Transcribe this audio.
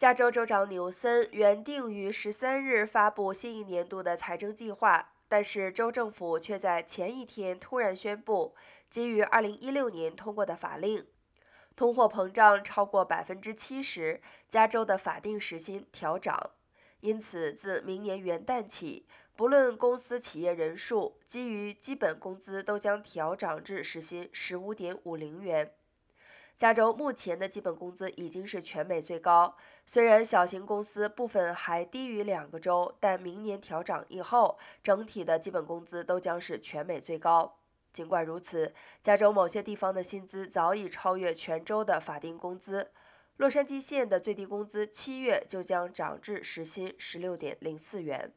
加州州长纽森原定于十三日发布新一年度的财政计划，但是州政府却在前一天突然宣布，基于二零一六年通过的法令，通货膨胀超过百分之七十，加州的法定时薪调涨。因此，自明年元旦起，不论公司企业人数，基于基本工资都将调涨至时薪十五点五零元。加州目前的基本工资已经是全美最高，虽然小型公司部分还低于两个州，但明年调涨以后，整体的基本工资都将是全美最高。尽管如此，加州某些地方的薪资早已超越全州的法定工资。洛杉矶县的最低工资七月就将涨至时薪十六点零四元。